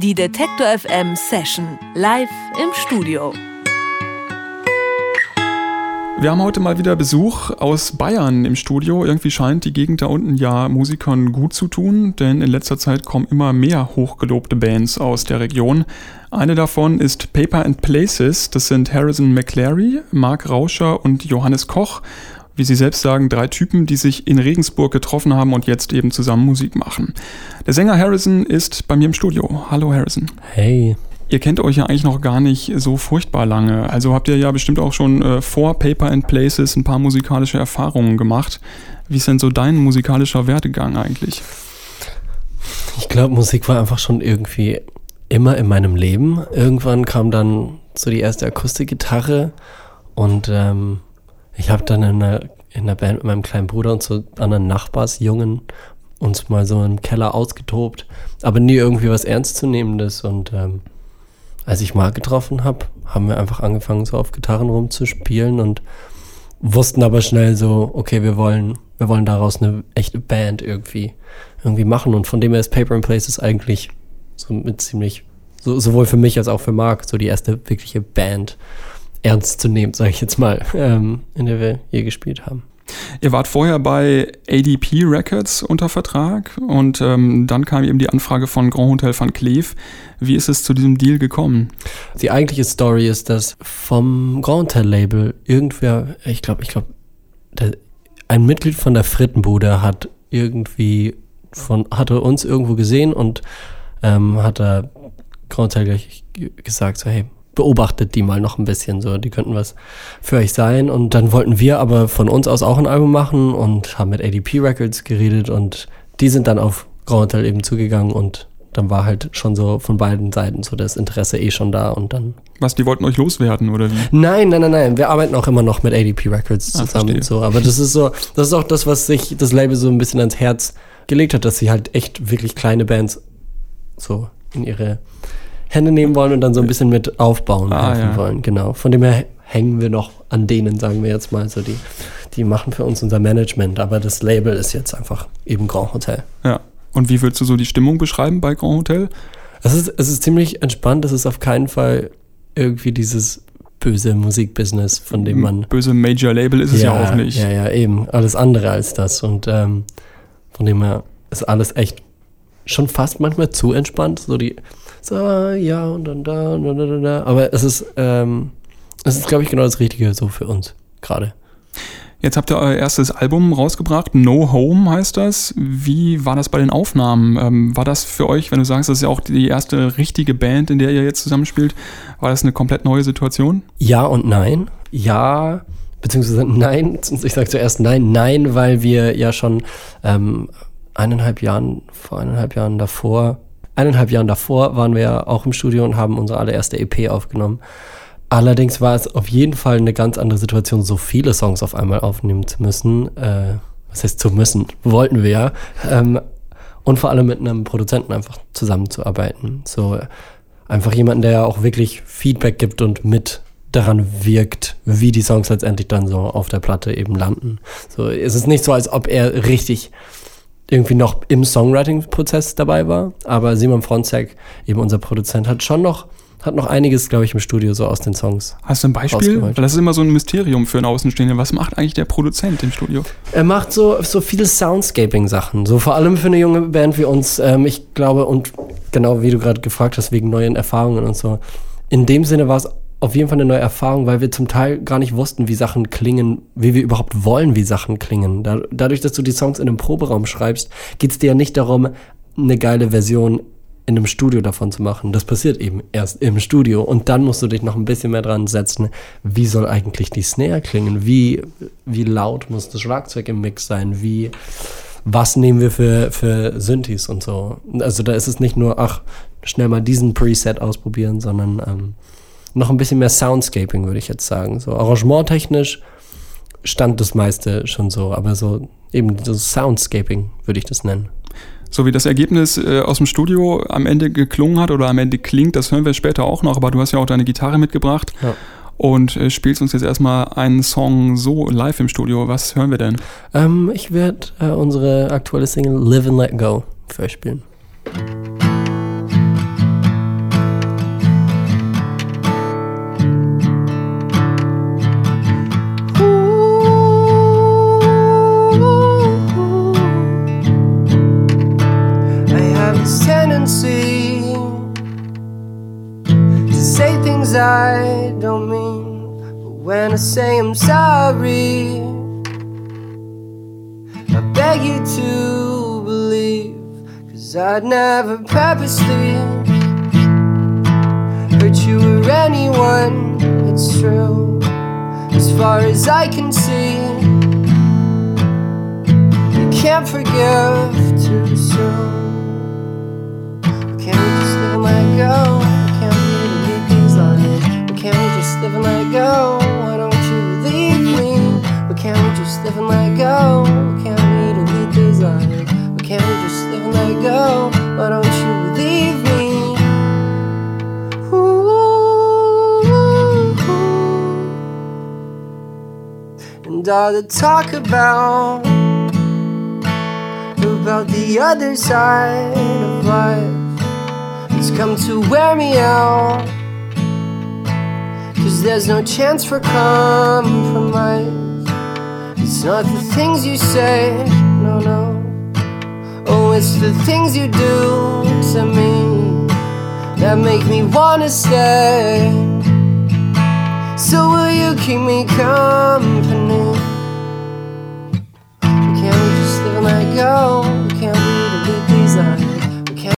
Die Detektor FM Session live im Studio. Wir haben heute mal wieder Besuch aus Bayern im Studio. Irgendwie scheint die Gegend da unten ja Musikern gut zu tun, denn in letzter Zeit kommen immer mehr hochgelobte Bands aus der Region. Eine davon ist Paper and Places. Das sind Harrison McClary, Mark Rauscher und Johannes Koch. Wie sie selbst sagen, drei Typen, die sich in Regensburg getroffen haben und jetzt eben zusammen Musik machen. Der Sänger Harrison ist bei mir im Studio. Hallo Harrison. Hey. Ihr kennt euch ja eigentlich noch gar nicht so furchtbar lange. Also habt ihr ja bestimmt auch schon äh, vor Paper and Places ein paar musikalische Erfahrungen gemacht. Wie ist denn so dein musikalischer Werdegang eigentlich? Ich glaube, Musik war einfach schon irgendwie immer in meinem Leben. Irgendwann kam dann so die erste Akustikgitarre und ähm, ich habe dann in einer, in einer Band mit meinem kleinen Bruder und so anderen Nachbarsjungen uns mal so im Keller ausgetobt, aber nie irgendwie was Ernstzunehmendes und ähm, als ich Marc getroffen habe, haben wir einfach angefangen, so auf Gitarren rumzuspielen und wussten aber schnell so, okay, wir wollen, wir wollen daraus eine echte Band irgendwie, irgendwie machen. Und von dem her ist Paper and Places eigentlich so mit ziemlich, so, sowohl für mich als auch für Marc, so die erste wirkliche Band ernst zu nehmen, sage ich jetzt mal, ähm, in der wir je gespielt haben. Ihr wart vorher bei ADP Records unter Vertrag und ähm, dann kam eben die Anfrage von Grand Hotel van Cleef. Wie ist es zu diesem Deal gekommen? Die eigentliche Story ist, dass vom Grand Hotel Label irgendwer, ich glaube, ich glaube, ein Mitglied von der Frittenbude hat irgendwie von, hatte uns irgendwo gesehen und ähm, hat da Grand Hotel gleich gesagt, so hey, beobachtet die mal noch ein bisschen so, die könnten was für euch sein. Und dann wollten wir aber von uns aus auch ein Album machen und haben mit ADP Records geredet und die sind dann auf Grand Hotel eben zugegangen und dann war halt schon so von beiden Seiten so das Interesse eh schon da und dann. Was, die wollten euch loswerden oder wie? Nein, nein, nein, nein. Wir arbeiten auch immer noch mit ADP Records ah, zusammen. Ah, so. Aber das ist so, das ist auch das, was sich das Label so ein bisschen ans Herz gelegt hat, dass sie halt echt wirklich kleine Bands so in ihre Hände nehmen wollen und dann so ein bisschen mit aufbauen ah, helfen ja. wollen. Genau. Von dem her hängen wir noch an denen, sagen wir jetzt mal so. Die, die machen für uns unser Management, aber das Label ist jetzt einfach eben Grand Hotel. Ja. Und wie würdest du so die Stimmung beschreiben bei Grand Hotel? Es ist, es ist ziemlich entspannt. Es ist auf keinen Fall irgendwie dieses böse Musikbusiness, von dem man. Böse Major Label ist es ja, ja auch nicht. Ja, ja, eben. Alles andere als das. Und ähm, von dem her ist alles echt schon fast manchmal zu entspannt. So die so, ja, und dann da, und dann da, da, da. Aber es ist, ähm, es ist, glaube ich, genau das Richtige so für uns gerade. Jetzt habt ihr euer erstes Album rausgebracht, No Home heißt das. Wie war das bei den Aufnahmen? Ähm, war das für euch, wenn du sagst, das ist ja auch die erste richtige Band, in der ihr jetzt zusammenspielt, war das eine komplett neue Situation? Ja und nein. Ja, beziehungsweise nein. Ich sage zuerst nein, nein, weil wir ja schon ähm, eineinhalb Jahren, vor eineinhalb Jahren davor eineinhalb Jahren davor waren wir ja auch im Studio und haben unsere allererste EP aufgenommen. Allerdings war es auf jeden Fall eine ganz andere Situation, so viele Songs auf einmal aufnehmen zu müssen. Äh, was heißt zu müssen? Wollten wir ja. Ähm, und vor allem mit einem Produzenten einfach zusammenzuarbeiten. So einfach jemanden, der auch wirklich Feedback gibt und mit daran wirkt, wie die Songs letztendlich dann so auf der Platte eben landen. So, es ist nicht so, als ob er richtig irgendwie noch im Songwriting-Prozess dabei war. Aber Simon Fronzek, eben unser Produzent, hat schon noch hat noch einiges, glaube ich, im Studio so aus den Songs. Hast du ein Beispiel? Weil das ist immer so ein Mysterium für einen Außenstehenden. Was macht eigentlich der Produzent im Studio? Er macht so, so viele Soundscaping-Sachen. So vor allem für eine junge Band wie uns. Ähm, ich glaube, und genau wie du gerade gefragt hast, wegen neuen Erfahrungen und so. In dem Sinne war es auf jeden Fall eine neue Erfahrung, weil wir zum Teil gar nicht wussten, wie Sachen klingen, wie wir überhaupt wollen, wie Sachen klingen. Da, dadurch, dass du die Songs in einem Proberaum schreibst, geht es dir ja nicht darum, eine geile Version in einem Studio davon zu machen. Das passiert eben erst im Studio und dann musst du dich noch ein bisschen mehr dran setzen, wie soll eigentlich die Snare klingen, wie, wie laut muss das Schlagzeug im Mix sein, wie was nehmen wir für, für Synthes und so. Also da ist es nicht nur, ach, schnell mal diesen Preset ausprobieren, sondern ähm, noch ein bisschen mehr Soundscaping, würde ich jetzt sagen. So arrangementtechnisch stand das meiste schon so, aber so eben so Soundscaping würde ich das nennen. So wie das Ergebnis äh, aus dem Studio am Ende geklungen hat oder am Ende klingt, das hören wir später auch noch, aber du hast ja auch deine Gitarre mitgebracht. Ja. Und äh, spielst uns jetzt erstmal einen Song so live im Studio. Was hören wir denn? Ähm, ich werde äh, unsere aktuelle Single Live and Let Go für euch spielen. I don't mean. But when I say I'm sorry, I beg you to believe. Cause I'd never purposely hurt you or anyone. It's true, as far as I can see. You can't forgive too soon. Can't we just let go? Just live and let go? Why don't you leave me? Why can't we just live and let go? Why can't we delete these lines? Why can't we just live and let go? Why don't you leave me? Ooh. And all the talk about about the other side of life It's come to wear me out Cause there's no chance for compromise It's not the things you say, no, no Oh, it's the things you do to me That make me wanna stay So will you keep me company? Can't we just live and let go?